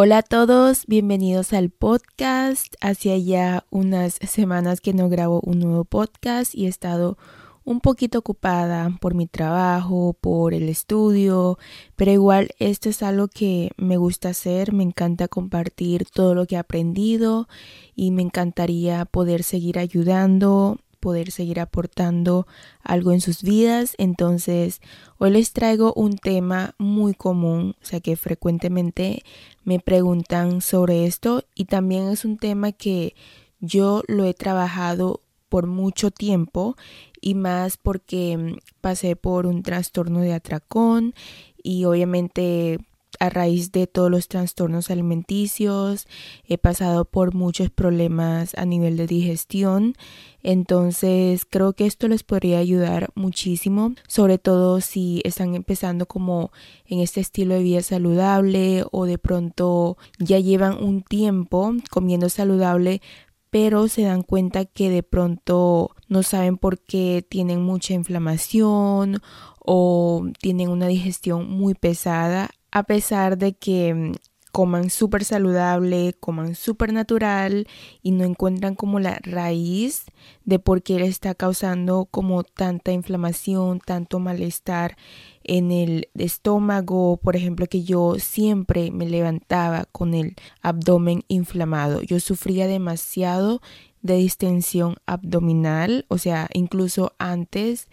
Hola a todos, bienvenidos al podcast. Hacia ya unas semanas que no grabo un nuevo podcast y he estado un poquito ocupada por mi trabajo, por el estudio, pero igual esto es algo que me gusta hacer, me encanta compartir todo lo que he aprendido y me encantaría poder seguir ayudando poder seguir aportando algo en sus vidas. Entonces, hoy les traigo un tema muy común, o sea que frecuentemente me preguntan sobre esto y también es un tema que yo lo he trabajado por mucho tiempo y más porque mm, pasé por un trastorno de atracón y obviamente a raíz de todos los trastornos alimenticios, he pasado por muchos problemas a nivel de digestión, entonces creo que esto les podría ayudar muchísimo, sobre todo si están empezando como en este estilo de vida saludable o de pronto ya llevan un tiempo comiendo saludable, pero se dan cuenta que de pronto no saben por qué tienen mucha inflamación o tienen una digestión muy pesada a pesar de que mm, coman súper saludable, coman súper natural y no encuentran como la raíz de por qué le está causando como tanta inflamación, tanto malestar en el estómago, por ejemplo, que yo siempre me levantaba con el abdomen inflamado. Yo sufría demasiado de distensión abdominal, o sea, incluso antes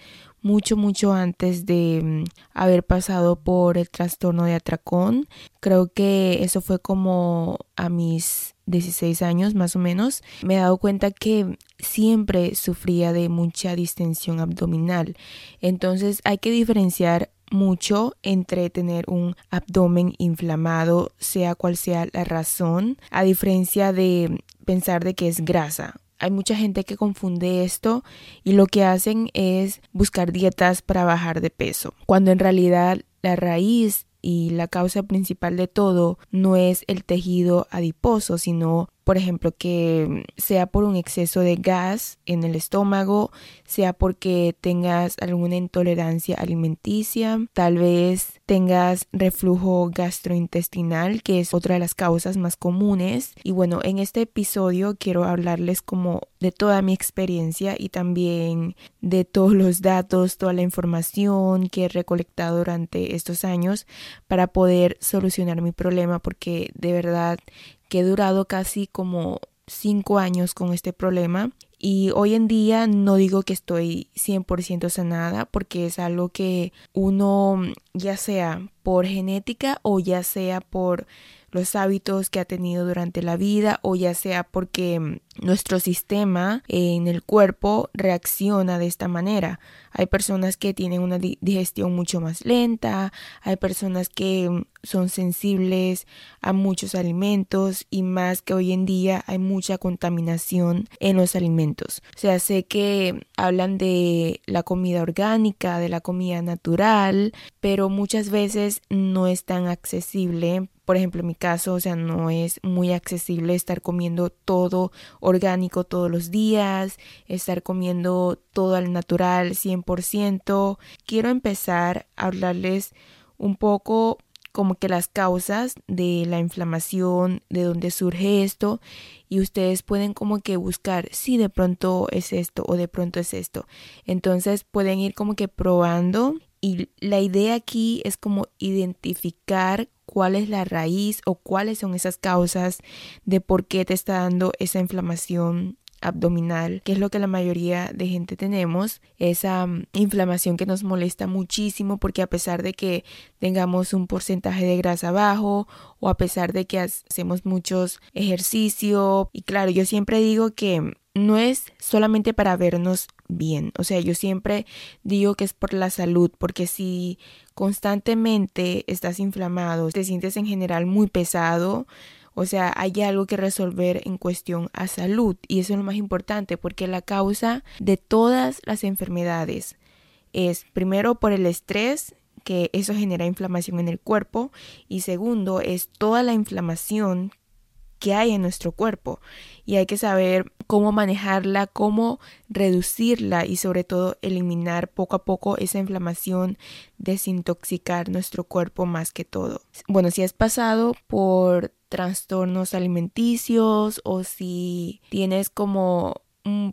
mucho, mucho antes de mm, haber pasado por el trastorno de atracón. Creo que eso fue como a mis 16 años más o menos. Me he dado cuenta que siempre sufría de mucha distensión abdominal. Entonces hay que diferenciar mucho entre tener un abdomen inflamado, sea cual sea la razón, a diferencia de pensar de que es grasa hay mucha gente que confunde esto y lo que hacen es buscar dietas para bajar de peso, cuando en realidad la raíz y la causa principal de todo no es el tejido adiposo, sino por ejemplo, que sea por un exceso de gas en el estómago, sea porque tengas alguna intolerancia alimenticia, tal vez tengas reflujo gastrointestinal, que es otra de las causas más comunes. Y bueno, en este episodio quiero hablarles como de toda mi experiencia y también de todos los datos, toda la información que he recolectado durante estos años para poder solucionar mi problema porque de verdad que he durado casi como cinco años con este problema. Y hoy en día no digo que estoy 100% sanada porque es algo que uno ya sea por genética o ya sea por los hábitos que ha tenido durante la vida o ya sea porque nuestro sistema en el cuerpo reacciona de esta manera. Hay personas que tienen una digestión mucho más lenta, hay personas que mm, son sensibles a muchos alimentos y más que hoy en día hay mucha contaminación en los alimentos. O sea, sé que hablan de la comida orgánica, de la comida natural, pero muchas veces no es tan accesible por ejemplo, en mi caso, o sea, no es muy accesible estar comiendo todo orgánico todos los días, estar comiendo todo al natural 100%. Quiero empezar a hablarles un poco como que las causas de la inflamación, de dónde surge esto y ustedes pueden como que buscar si de pronto es esto o de pronto es esto. Entonces pueden ir como que probando y la idea aquí es como identificar cuál es la raíz o cuáles son esas causas de por qué te está dando esa inflamación abdominal, que es lo que la mayoría de gente tenemos, esa mm, inflamación que nos molesta muchísimo porque a pesar de que tengamos un porcentaje de grasa bajo o a pesar de que hacemos muchos ejercicio y claro, yo siempre digo que no es solamente para vernos bien, o sea, yo siempre digo que es por la salud, porque si constantemente estás inflamado, te sientes en general muy pesado, o sea, hay algo que resolver en cuestión a salud. Y eso es lo más importante porque la causa de todas las enfermedades es primero por el estrés que eso genera inflamación en el cuerpo y segundo es toda la inflamación que hay en nuestro cuerpo y hay que saber cómo manejarla, cómo reducirla y sobre todo eliminar poco a poco esa inflamación, desintoxicar nuestro cuerpo más que todo. Bueno, si has pasado por trastornos alimenticios o si tienes como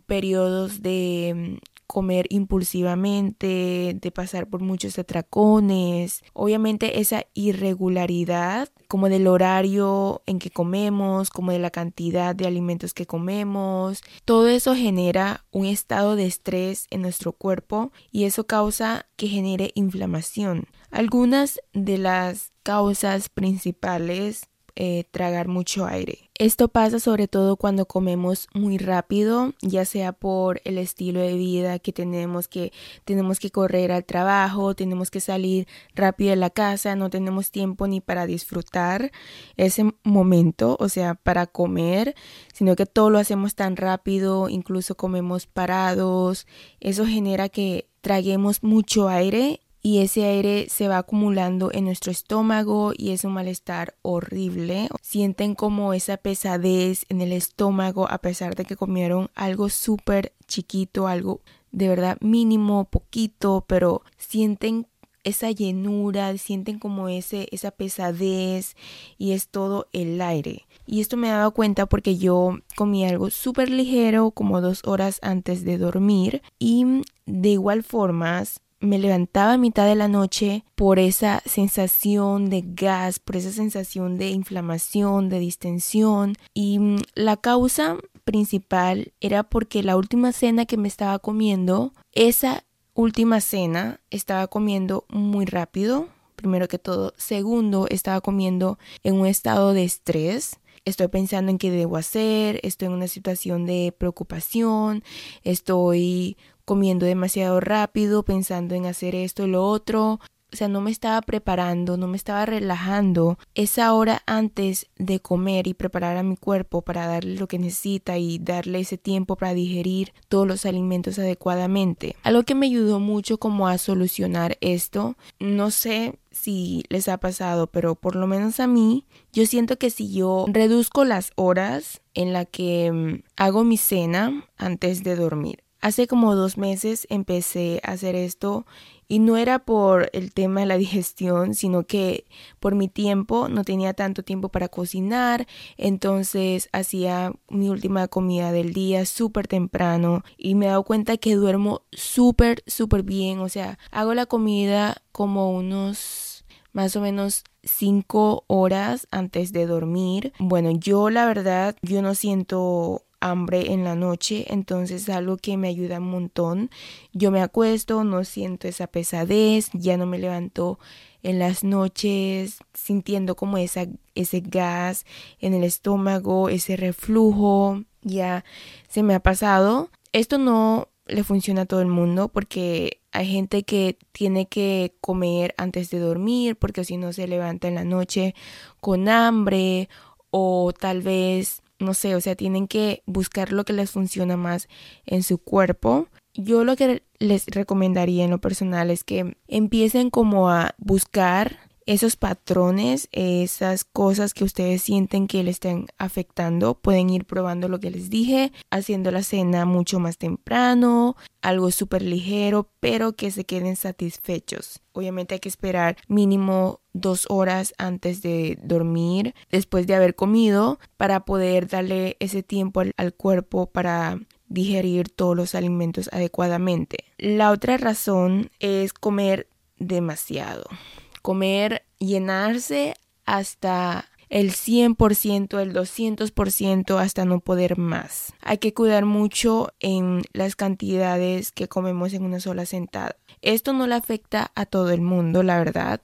periodos de comer impulsivamente, de pasar por muchos atracones. Obviamente esa irregularidad como del horario en que comemos, como de la cantidad de alimentos que comemos. Todo eso genera un estado de estrés en nuestro cuerpo y eso causa que genere inflamación. Algunas de las causas principales eh, tragar mucho aire. Esto pasa sobre todo cuando comemos muy rápido, ya sea por el estilo de vida que tenemos que tenemos que correr al trabajo, tenemos que salir rápido de la casa, no tenemos tiempo ni para disfrutar ese momento, o sea, para comer, sino que todo lo hacemos tan rápido, incluso comemos parados, eso genera que traguemos mucho aire y ese aire se va acumulando en nuestro estómago y es un malestar horrible. Sienten como esa pesadez en el estómago a pesar de que comieron algo súper chiquito, algo de verdad mínimo, poquito, pero sienten esa llenura, sienten como ese, esa pesadez y es todo el aire. Y esto me he dado cuenta porque yo comí algo súper ligero como dos horas antes de dormir y de igual forma me levantaba a mitad de la noche por esa sensación de gas, por esa sensación de inflamación, de distensión y mm, la causa principal era porque la última cena que me estaba comiendo, esa última cena estaba comiendo muy rápido, primero que todo. Segundo, estaba comiendo en un estado de estrés. Estoy pensando en qué debo hacer, estoy en una situación de preocupación, estoy comiendo demasiado rápido, pensando en hacer esto y lo otro. O sea, no me estaba preparando, no me estaba relajando esa hora antes de comer y preparar a mi cuerpo para darle lo que necesita y darle ese tiempo para digerir todos los alimentos adecuadamente. Algo que me ayudó mucho como a solucionar esto, no sé si les ha pasado, pero por lo menos a mí, yo siento que si yo reduzco las horas en la que mm, hago mi cena antes de dormir, Hace como dos meses empecé a hacer esto y no era por el tema de la digestión, sino que por mi tiempo no tenía tanto tiempo para cocinar, entonces hacía mi última comida del día súper temprano y me he dado cuenta que duermo súper, súper bien, o sea, hago la comida como unos más o menos cinco horas antes de dormir. Bueno, yo la verdad, yo no siento hambre en la noche, entonces es algo que me ayuda un montón. Yo me acuesto, no siento esa pesadez, ya no me levanto en las noches sintiendo como esa, ese gas en el estómago, ese reflujo, ya se me ha pasado. Esto no le funciona a todo el mundo porque hay gente que tiene que comer antes de dormir porque si no se levanta en la noche con hambre o tal vez no sé, o sea, tienen que buscar lo que les funciona más en su cuerpo. Yo lo que les recomendaría en lo personal es que empiecen como a buscar esos patrones, esas cosas que ustedes sienten que le estén afectando, pueden ir probando lo que les dije, haciendo la cena mucho más temprano, algo súper ligero, pero que se queden satisfechos. Obviamente hay que esperar mínimo dos horas antes de dormir, después de haber comido, para poder darle ese tiempo al, al cuerpo para digerir todos los alimentos adecuadamente. La otra razón es comer demasiado comer, llenarse hasta el 100%, el 200% hasta no poder más. Hay que cuidar mucho en las cantidades que comemos en una sola sentada. Esto no le afecta a todo el mundo, la verdad,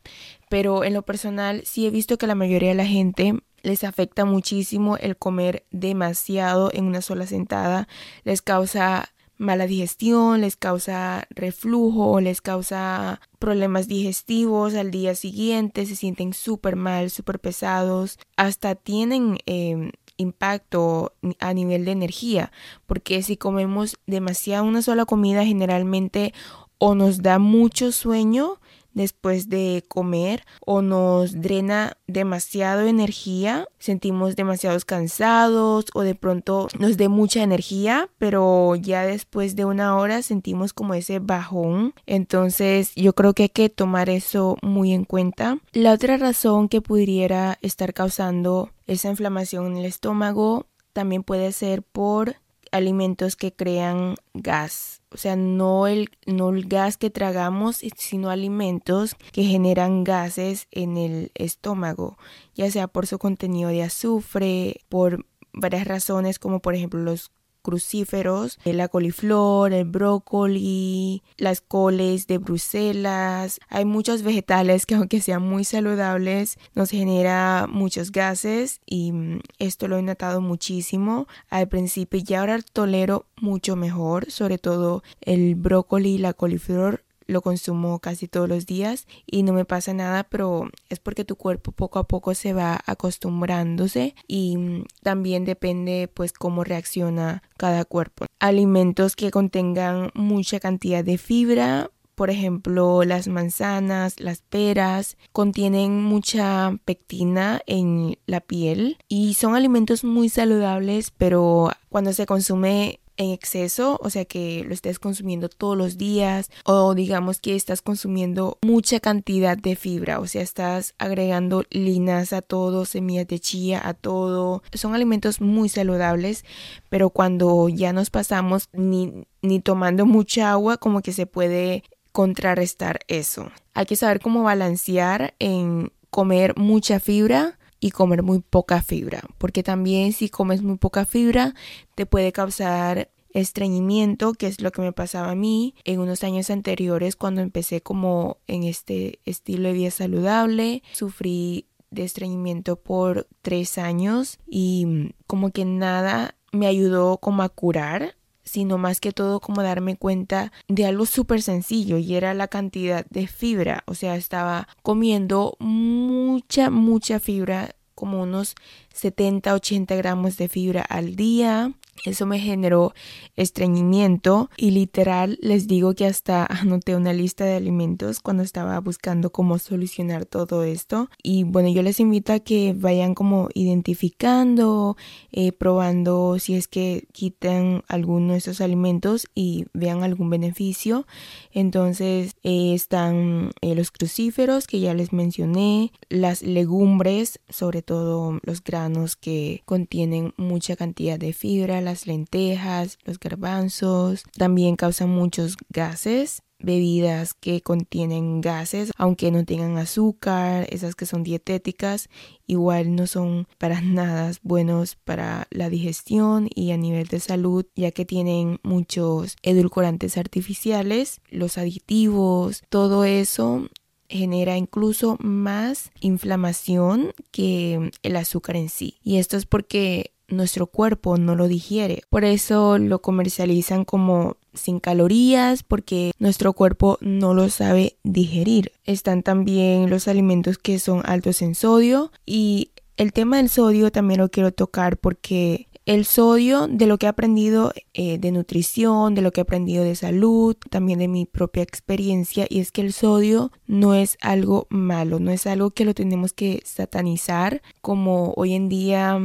pero en lo personal sí he visto que la mayoría de la gente les afecta muchísimo el comer demasiado en una sola sentada, les causa mala digestión, les causa reflujo, les causa problemas digestivos al día siguiente, se sienten súper mal, súper pesados, hasta tienen em, impacto a nivel de energía, porque si comemos demasiado una sola comida generalmente o nos da mucho sueño después de comer o nos drena demasiado energía, sentimos demasiados cansados o de pronto nos dé mucha energía, pero ya después de una hora sentimos como ese bajón. Entonces yo creo que hay que tomar eso muy en cuenta. La otra razón que pudiera estar causando esa inflamación en el estómago también puede ser por alimentos que crean gas. O sea, no el, no el gas que tragamos, sino alimentos que generan gases en el estómago, ya sea por su contenido de azufre, por varias razones como por ejemplo los crucíferos, eh, la coliflor, el brócoli, las coles de Bruselas. Hay muchos vegetales que aunque sean muy saludables nos genera muchos gases y mm, esto lo he notado muchísimo al principio y ahora tolero mucho mejor, sobre todo el brócoli y la coliflor lo consumo casi todos los días y no me pasa nada, pero es porque tu cuerpo poco a poco se va acostumbrándose y mm, también depende pues cómo reacciona cada cuerpo. Alimentos que contengan mucha cantidad de fibra, por ejemplo, las manzanas, las peras, contienen mucha pectina en la piel y son alimentos muy saludables, pero cuando se consume en exceso, o sea que lo estés consumiendo todos los días o digamos que estás consumiendo mucha cantidad de fibra, o sea, estás agregando linas a todo, semillas de chía a todo. Son alimentos muy saludables, pero cuando ya nos pasamos ni, ni tomando mucha agua, como que se puede contrarrestar eso. Hay que saber cómo balancear en comer mucha fibra y comer muy poca fibra, porque también si comes muy poca fibra te puede causar estreñimiento, que es lo que me pasaba a mí en unos años anteriores cuando empecé como en este estilo de vida saludable. Sufrí de estreñimiento por tres años y como que nada me ayudó como a curar sino más que todo como darme cuenta de algo súper sencillo y era la cantidad de fibra. O sea, estaba comiendo mucha, mucha fibra, como unos 70, 80 gramos de fibra al día. Eso me generó estreñimiento y literal les digo que hasta anoté una lista de alimentos cuando estaba buscando cómo solucionar todo esto. Y bueno, yo les invito a que vayan como identificando, eh, probando si es que quitan alguno de esos alimentos y vean algún beneficio. Entonces eh, están eh, los crucíferos que ya les mencioné, las legumbres, sobre todo los granos que contienen mucha cantidad de fibra, las lentejas, los garbanzos, también causan muchos gases bebidas que contienen gases, aunque no tengan azúcar, esas que son dietéticas, igual no son para nada buenos para la digestión y a nivel de salud, ya que tienen muchos edulcorantes artificiales, los aditivos, todo eso genera incluso más inflamación que el azúcar en sí. Y esto es porque nuestro cuerpo no lo digiere. Por eso lo comercializan como sin calorías porque nuestro cuerpo no lo sabe digerir. Están también los alimentos que son altos en sodio y el tema del sodio también lo quiero tocar porque el sodio, de lo que he aprendido eh, de nutrición, de lo que he aprendido de salud, también de mi propia experiencia, y es que el sodio no es algo malo, no es algo que lo tenemos que satanizar, como hoy en día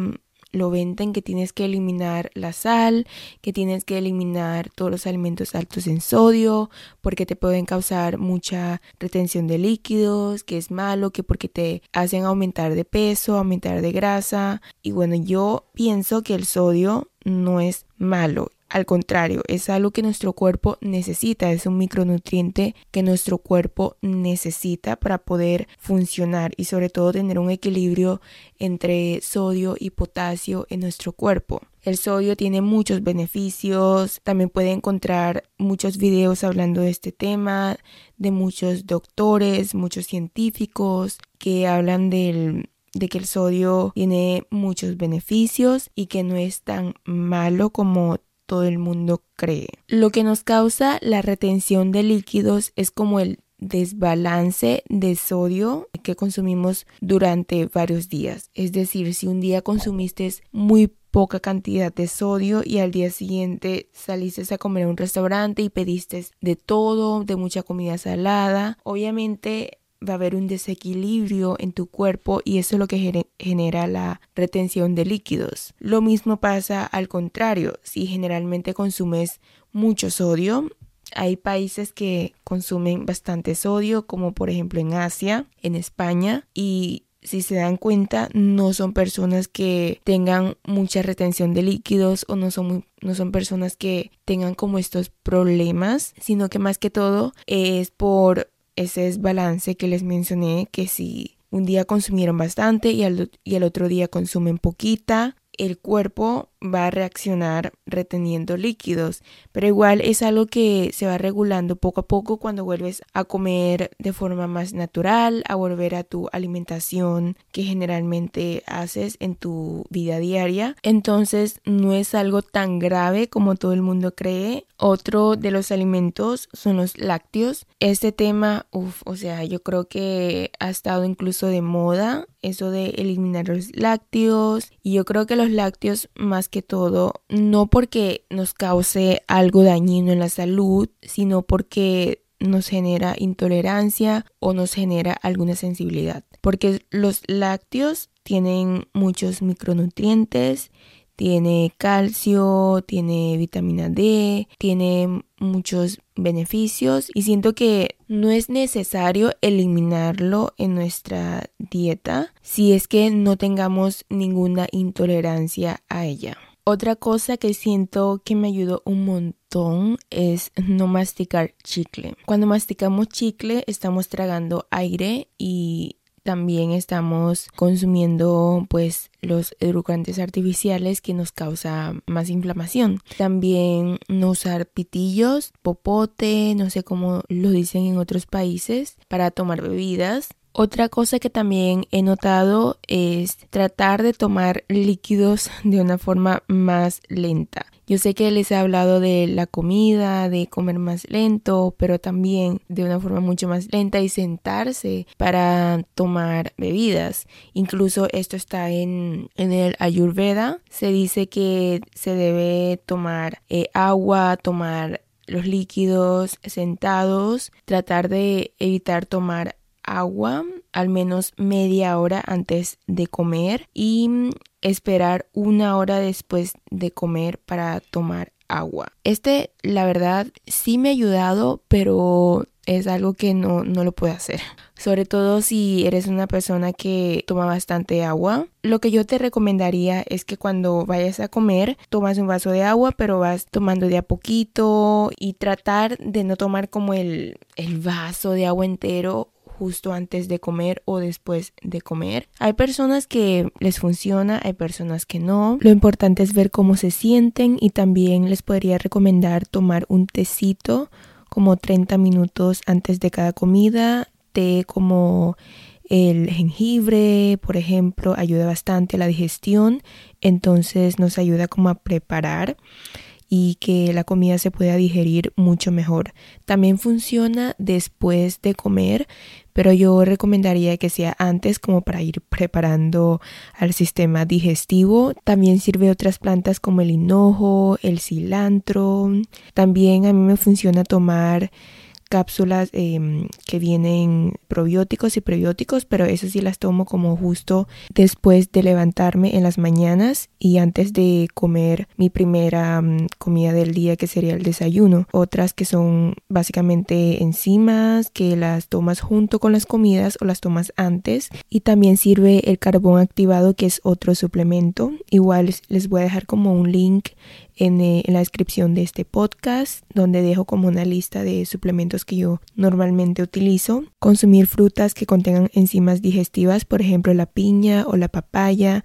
lo venden que tienes que eliminar la sal, que tienes que eliminar todos los alimentos altos en sodio, porque te pueden causar mucha retención de líquidos, que es malo, que porque te hacen aumentar de peso, aumentar de grasa. Y bueno, yo pienso que el sodio no es malo. Al contrario, es algo que nuestro cuerpo necesita, es un micronutriente que nuestro cuerpo necesita para poder funcionar y sobre todo tener un equilibrio entre sodio y potasio en nuestro cuerpo. El sodio tiene muchos beneficios, también puede encontrar muchos videos hablando de este tema, de muchos doctores, muchos científicos que hablan de que el sodio tiene muchos beneficios y que no es tan malo como todo el mundo cree. Lo que nos causa la retención de líquidos es como el desbalance de sodio que consumimos durante varios días. Es decir, si un día consumiste muy poca cantidad de sodio y al día siguiente saliste a comer a un restaurante y pediste de todo, de mucha comida salada. Obviamente va a haber un desequilibrio en tu cuerpo y eso es lo que genera la retención de líquidos. Lo mismo pasa al contrario, si generalmente consumes mucho sodio, hay países que consumen bastante sodio, como por ejemplo en Asia, en España, y si se dan cuenta, no son personas que tengan mucha retención de líquidos o no son, no son personas que tengan como estos problemas, sino que más que todo es por ese desbalance que les mencioné, que si un día consumieron bastante y al, y al otro día consumen poquita, el cuerpo va a reaccionar reteniendo líquidos, pero igual es algo que se va regulando poco a poco cuando vuelves a comer de forma más natural, a volver a tu alimentación que generalmente haces en tu vida diaria. Entonces no es algo tan grave como todo el mundo cree. Otro de los alimentos son los lácteos. Este tema, uff, o sea, yo creo que ha estado incluso de moda eso de eliminar los lácteos y yo creo que los lácteos más que todo, no porque nos cause algo dañino en la salud, sino porque nos genera intolerancia o nos genera alguna sensibilidad. Porque los lácteos tienen muchos micronutrientes, tiene calcio, tiene vitamina D, tiene muchos beneficios y siento que no es necesario eliminarlo en nuestra dieta si es que no tengamos ninguna intolerancia a ella. Otra cosa que siento que me ayudó un montón es no masticar chicle. Cuando masticamos chicle estamos tragando aire y también estamos consumiendo pues los edulcorantes artificiales que nos causa más inflamación. También no usar pitillos, popote, no sé cómo lo dicen en otros países para tomar bebidas. Otra cosa que también he notado es tratar de tomar líquidos de una forma más lenta. Yo sé que les he hablado de la comida, de comer más lento, pero también de una forma mucho más lenta y sentarse para tomar bebidas. Incluso esto está en, el Ayurveda. Se dice que se debe tomar eh, agua, tomar los líquidos sentados, tratar de evitar tomar agua al menos media hora antes de comer y esperar una hora después de comer para tomar agua. Este, la verdad, sí me ha ayudado, pero es algo que no, no lo puede hacer. Sobre todo si eres una persona que toma bastante agua. Lo que yo te recomendaría es que cuando vayas a comer, tomas un vaso de agua, pero vas tomando de a poquito y tratar de no tomar como el, el vaso de agua entero justo antes de comer o después de comer. Hay personas que les funciona, hay personas que no. Lo importante es ver cómo se sienten y también les podría recomendar tomar un tecito como 30 minutos antes de cada comida, té como el jengibre, por ejemplo, ayuda bastante a la digestión, entonces nos ayuda como a preparar y que la comida se pueda digerir mucho mejor. También funciona después de comer, pero yo recomendaría que sea antes como para ir preparando al sistema digestivo. También sirve otras plantas como el hinojo, el cilantro. También a mí me funciona tomar cápsulas em, que vienen probióticos y prebióticos, pero eso sí las tomo como justo después de levantarme en las mañanas y antes de comer mi primera mm, comida del día que sería el desayuno. Otras que son básicamente enzimas que las tomas junto con las comidas o las tomas antes y también sirve el carbón activado que es otro suplemento. Igual les voy a dejar como un link eh, en, la descripción de este podcast, donde dejo como una lista de suplementos que yo normalmente utilizo. Consumir frutas que contengan enzimas digestivas, por ejemplo la piña o la papaya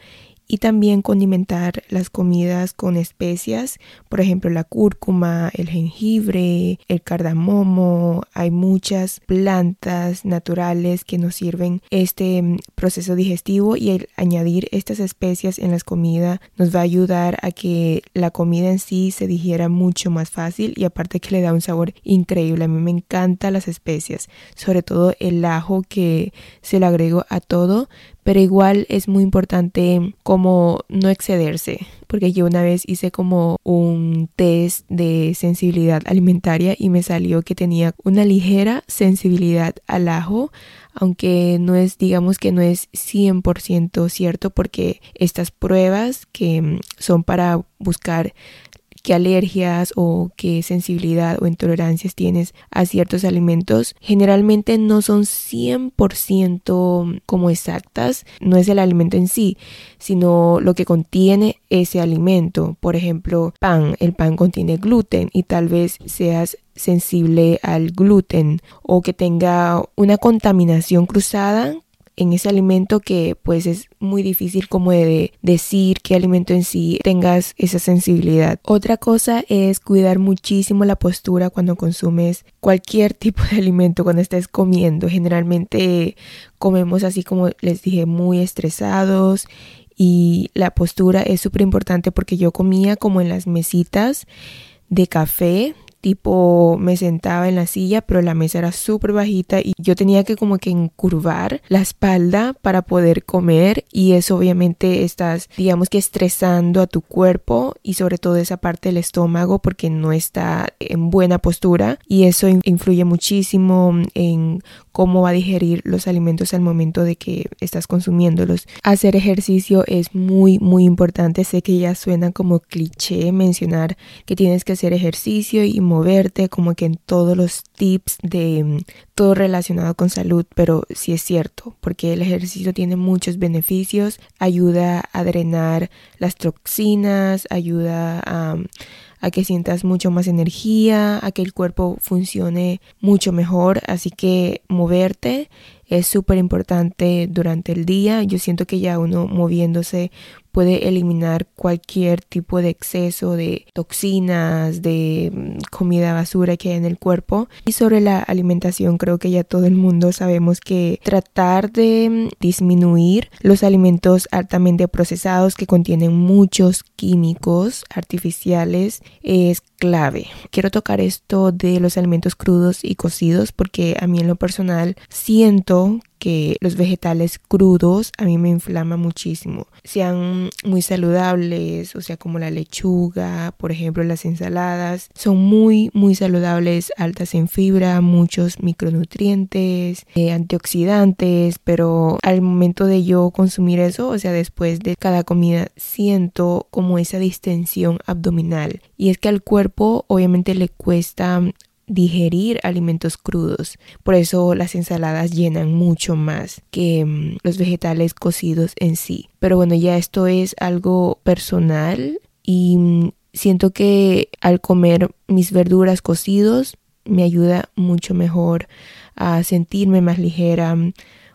y también condimentar las comidas con especias, por ejemplo la cúrcuma, el jengibre, el cardamomo, hay muchas plantas naturales que nos sirven este mm, proceso digestivo y el añadir estas especias en las comidas nos va a ayudar a que la comida en sí se digiera mucho más fácil y aparte que le da un sabor increíble. A mí me encantan las especias, sobre todo el ajo que se le agrego a todo, pero igual es muy importante como no excederse, porque yo una vez hice como un test de sensibilidad alimentaria y me salió que tenía una ligera sensibilidad al ajo, aunque no es, digamos que no es 100% cierto porque estas pruebas que son para buscar qué alergias o qué sensibilidad o intolerancias tienes a ciertos alimentos, generalmente no son 100% como exactas, no es el alimento en sí, sino lo que contiene ese alimento. Por ejemplo, pan, el pan contiene gluten y tal vez seas sensible al gluten o que tenga una contaminación cruzada en ese alimento que pues es muy difícil como de decir qué alimento en sí tengas esa sensibilidad. Otra cosa es cuidar muchísimo la postura cuando consumes cualquier tipo de alimento, cuando estés comiendo. Generalmente comemos así como les dije, muy estresados y la postura es súper importante porque yo comía como en las mesitas de café tipo me sentaba en la silla, pero la mesa era súper bajita y yo tenía que como que encurvar la espalda para poder comer y eso obviamente estás, digamos que estresando a tu cuerpo y sobre todo esa parte del estómago porque no está en buena postura y eso influye muchísimo en cómo va a digerir los alimentos al momento de que estás consumiéndolos. Hacer ejercicio es muy muy importante, sé que ya suena como cliché mencionar que tienes que hacer ejercicio y moverte, como que en todos los tips de mm, todo relacionado con salud, pero sí es cierto, porque el ejercicio tiene muchos beneficios, ayuda a drenar las toxinas, ayuda a, a que sientas mucho más energía, a que el cuerpo funcione mucho mejor, así que moverte es súper importante durante el día. Yo siento que ya uno moviéndose puede eliminar cualquier tipo de exceso de toxinas, de mm, comida basura que hay en el cuerpo. Y sobre la alimentación, creo que ya todo el mundo sabemos que tratar de mm, disminuir los alimentos altamente procesados que contienen muchos químicos artificiales es clave. Quiero tocar esto de los alimentos crudos y cocidos porque a mí en lo personal siento que los vegetales crudos a mí me inflama muchísimo. Sean muy saludables, o sea, como la lechuga, por ejemplo, las ensaladas, son muy, muy saludables, altas en fibra, muchos micronutrientes, eh, antioxidantes, pero al momento de yo consumir eso, o sea, después de cada comida, siento como esa distensión abdominal. Y es que al cuerpo obviamente le cuesta digerir alimentos crudos. Por eso las ensaladas llenan mucho más que mm, los vegetales cocidos en sí. Pero bueno, ya esto es algo personal y mm, siento que al comer mis verduras cocidos me ayuda mucho mejor a sentirme más ligera.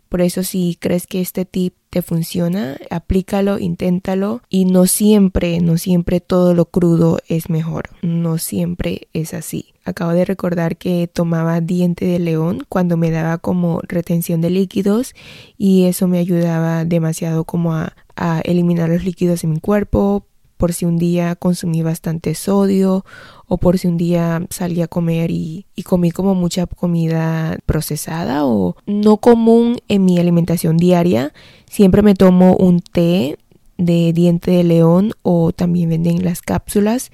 Por eso si crees que este tip te funciona, aplícalo, inténtalo y no siempre, no siempre todo lo crudo es mejor, no siempre es así. Acabo de recordar que tomaba diente de león cuando me daba como retención de líquidos y eso me ayudaba demasiado como a, a eliminar los líquidos en mi cuerpo, por si un día consumí bastante sodio o por si un día salí a comer y, y, comí como mucha comida procesada o no común en mi alimentación diaria. Siempre me tomo un té de diente de león o también venden las cápsulas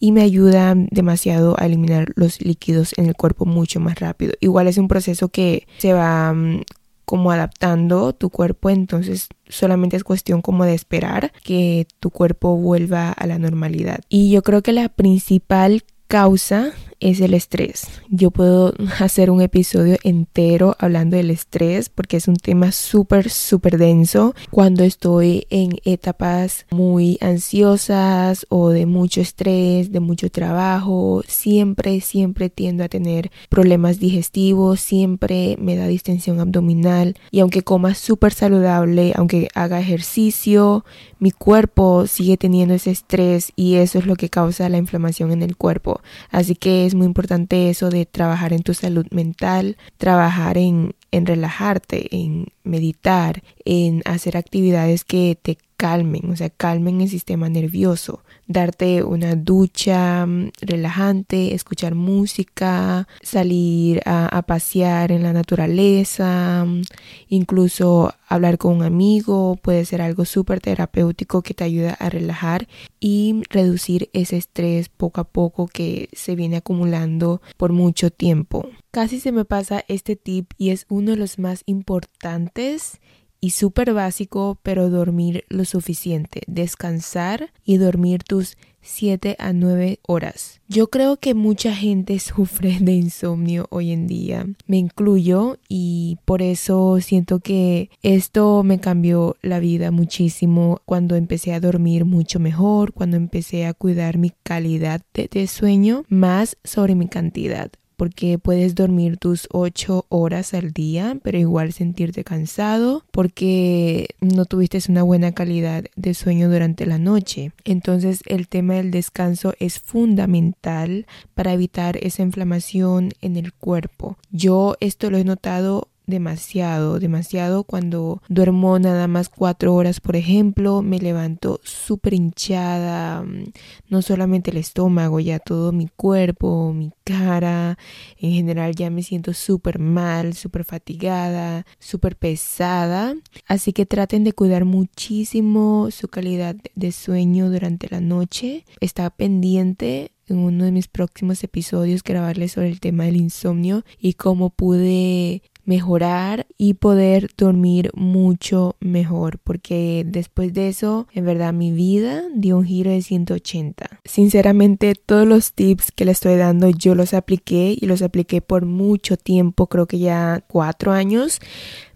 y me ayuda demasiado a eliminar los líquidos en el cuerpo mucho más rápido. Igual es un proceso que se va mm, como adaptando tu cuerpo, entonces solamente es cuestión como de esperar que tu cuerpo vuelva a la normalidad. Y yo creo que la principal causa es el estrés. Yo puedo hacer un episodio entero hablando del estrés porque es un tema súper, súper denso. Cuando estoy en etapas muy ansiosas o de mucho estrés, de mucho trabajo, siempre, siempre tiendo a tener problemas digestivos, siempre me da distensión abdominal y aunque coma súper saludable, aunque haga ejercicio, mi cuerpo sigue teniendo ese estrés y eso es lo que causa la inflamación en el cuerpo. Así que es muy importante eso de trabajar en tu salud mental, trabajar en, en relajarte, en meditar, en hacer actividades que te calmen, o sea, calmen el sistema nervioso. Darte una ducha mm, relajante, escuchar música, salir a, pasear en la naturaleza, mm, incluso hablar con un amigo, puede ser algo súper terapéutico que te ayuda a relajar y reducir ese estrés poco a poco que se viene acumulando por mucho tiempo. Casi se me pasa este tip y es uno de los más importantes y súper básico, pero dormir lo suficiente, descansar y dormir tus 7 a 9 horas. Yo creo que mucha gente sufre de insomnio hoy en día, me incluyo y por eso siento que esto me cambió la vida muchísimo. Cuando empecé a dormir mucho mejor, cuando empecé a cuidar mi calidad de, de sueño más sobre mi cantidad porque puedes dormir tus 8 horas al día, pero igual sentirte cansado porque no tuviste una buena calidad de sueño durante la noche. Entonces el tema del descanso es fundamental para evitar esa inflamación en el cuerpo. Yo esto lo he notado demasiado, demasiado. Cuando duermo nada más cuatro horas, por ejemplo, me levanto súper hinchada, mm, no solamente el estómago, ya todo mi cuerpo, mi cara, en general ya me siento súper mal, súper fatigada, súper pesada. Así que traten de cuidar muchísimo su calidad de sueño durante la noche. Está pendiente en uno de mis próximos episodios grabarles sobre el tema del insomnio y cómo pude mejorar y poder dormir mucho mejor porque después de eso en verdad mi vida dio un giro de 180 sinceramente todos los tips que le estoy dando yo los apliqué y los apliqué por mucho tiempo creo que ya cuatro años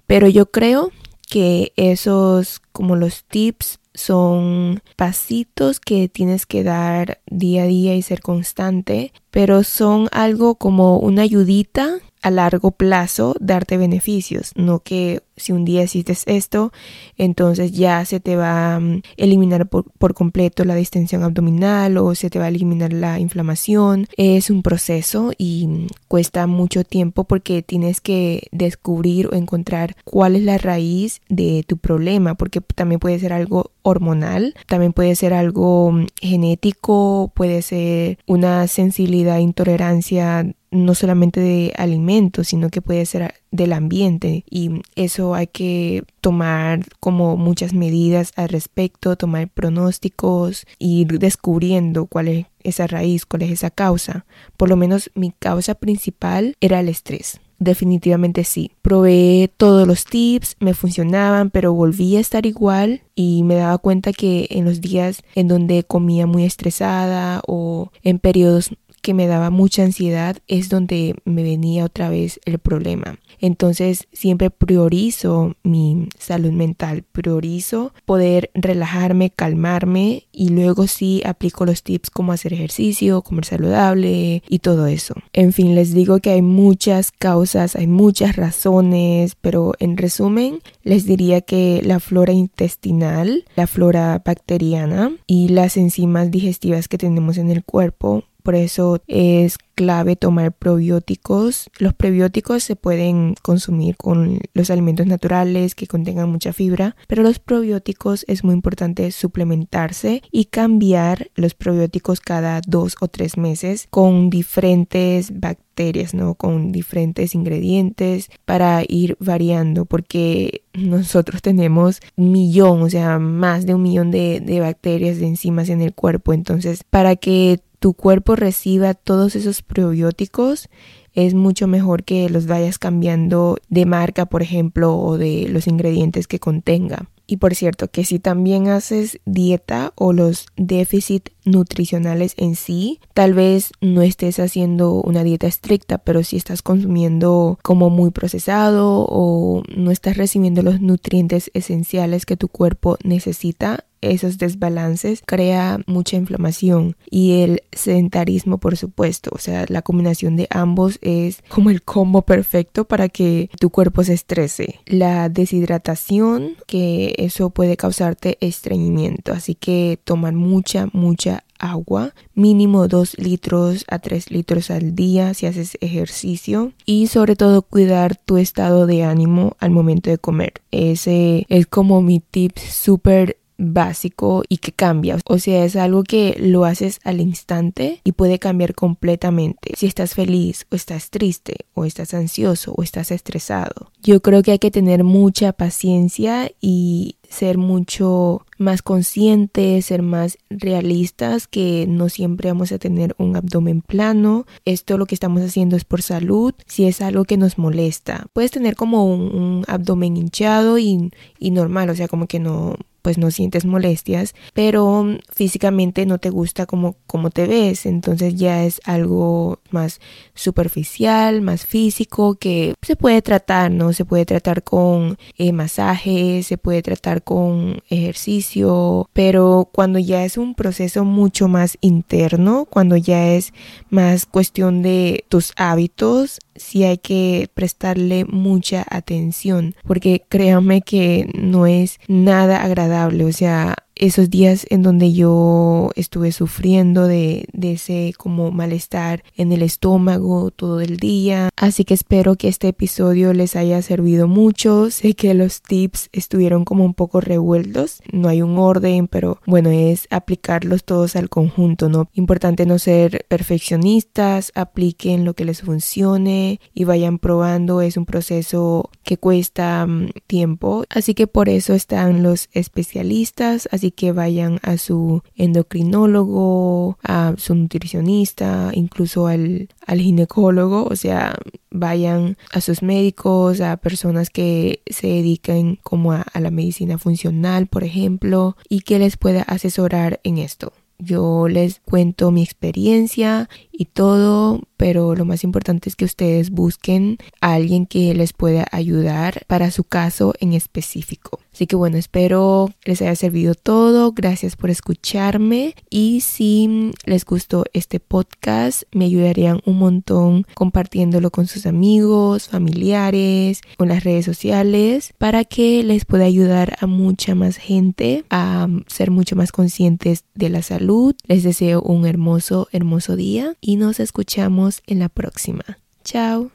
pero yo creo que esos como los tips son pasitos que tienes que dar día a día y ser constante, pero son algo como una ayudita a largo plazo darte beneficios, no que si un día hiciste esto, entonces ya se te va a mm, eliminar por, por, completo la distensión abdominal o se te va a eliminar la inflamación. Es un proceso y mm, cuesta mucho tiempo porque tienes que descubrir o encontrar cuál es la raíz de tu problema, porque también puede ser algo hormonal, también puede ser algo mm, genético, puede ser una sensibilidad, intolerancia no solamente de alimentos, sino que puede ser del ambiente y eso hay que tomar como muchas medidas al respecto, tomar pronósticos, ir descubriendo cuál es esa raíz, cuál es esa causa. Por lo menos mi causa principal era el estrés. Definitivamente sí. Probé todos los tips, me funcionaban, pero volví a estar igual y me daba cuenta que en los días en donde comía muy estresada o en periodos que me daba mucha ansiedad es donde me venía otra vez el problema. Entonces siempre priorizo mi salud mental, priorizo poder relajarme, calmarme y luego sí aplico los tips como hacer ejercicio, comer saludable y todo eso. En fin, les digo que hay muchas causas, hay muchas razones, pero en resumen les diría que la flora intestinal, la flora bacteriana y las enzimas digestivas que tenemos en el cuerpo por eso es clave tomar probióticos. Los probióticos se pueden consumir con los alimentos naturales que contengan mucha fibra, pero los probióticos es muy importante suplementarse y cambiar los probióticos cada dos o tres meses con diferentes bacterias, ¿no? Con diferentes ingredientes para ir variando porque nosotros tenemos un millón, o sea, más de un millón de, de bacterias, de enzimas en el cuerpo. Entonces, para que tu cuerpo reciba todos esos probióticos, es mucho mejor que los vayas cambiando de marca, por ejemplo, o de los ingredientes que contenga. Y por cierto, que si también haces dieta o los déficit nutricionales en sí, tal vez no estés haciendo una dieta estricta, pero si estás consumiendo como muy procesado o no estás recibiendo los nutrientes esenciales que tu cuerpo necesita, esos desbalances crea mucha inflamación y el sedentarismo por supuesto o sea la combinación de ambos es como el combo perfecto para que tu cuerpo se estrese la deshidratación que eso puede causarte estreñimiento así que tomar mucha mucha agua, mínimo 2 litros a 3 litros al día si haces ejercicio y sobre todo cuidar tu estado de ánimo al momento de comer. Ese es como mi tip súper básico y que cambia. O sea, es algo que lo haces al instante y puede cambiar completamente. Si estás feliz o estás triste o estás ansioso o estás estresado. Yo creo que hay que tener mucha paciencia y ser mucho más conscientes, ser más realistas, que no siempre vamos a tener un abdomen plano. Esto lo que estamos haciendo es por salud. Si es algo que nos molesta, puedes tener como un, abdomen hinchado y, y normal, o sea, como que no pues no sientes molestias, pero físicamente no te gusta como, como te ves, entonces ya es algo más superficial, más físico, que se puede tratar, ¿no? Se puede tratar con eh, masajes, se puede tratar con ejercicio, pero cuando ya es un proceso mucho más interno, cuando ya es más cuestión de tus hábitos, sí hay que prestarle mucha atención, porque créanme que no es nada agradable, o sea, esos días en donde yo estuve sufriendo de, de, ese como malestar en el estómago todo el día. Así que espero que este episodio les haya servido mucho. Sé que los tips estuvieron como un poco revueltos. No hay un orden, pero bueno, es aplicarlos todos al conjunto, ¿no? Importante no ser perfeccionistas, apliquen lo que les funcione y vayan probando. Es un proceso que cuesta mm, tiempo. Así que por eso están los especialistas así que vayan a su endocrinólogo, a su nutricionista, incluso al, ginecólogo, o sea, vayan a sus médicos, a personas que se dedican como a la medicina funcional, por ejemplo, y que les pueda asesorar en esto. Yo les cuento mi experiencia y todo, pero lo más importante es que ustedes busquen a alguien que les pueda ayudar para su caso en específico. Así que bueno, espero les haya servido todo. Gracias por escucharme. Y si les gustó este podcast, me ayudarían un montón compartiéndolo con sus amigos, familiares, con las redes sociales, para que les pueda ayudar a mucha más gente a ser mucho más conscientes de la salud. Les deseo un hermoso, hermoso día y nos escuchamos en la próxima. Chao.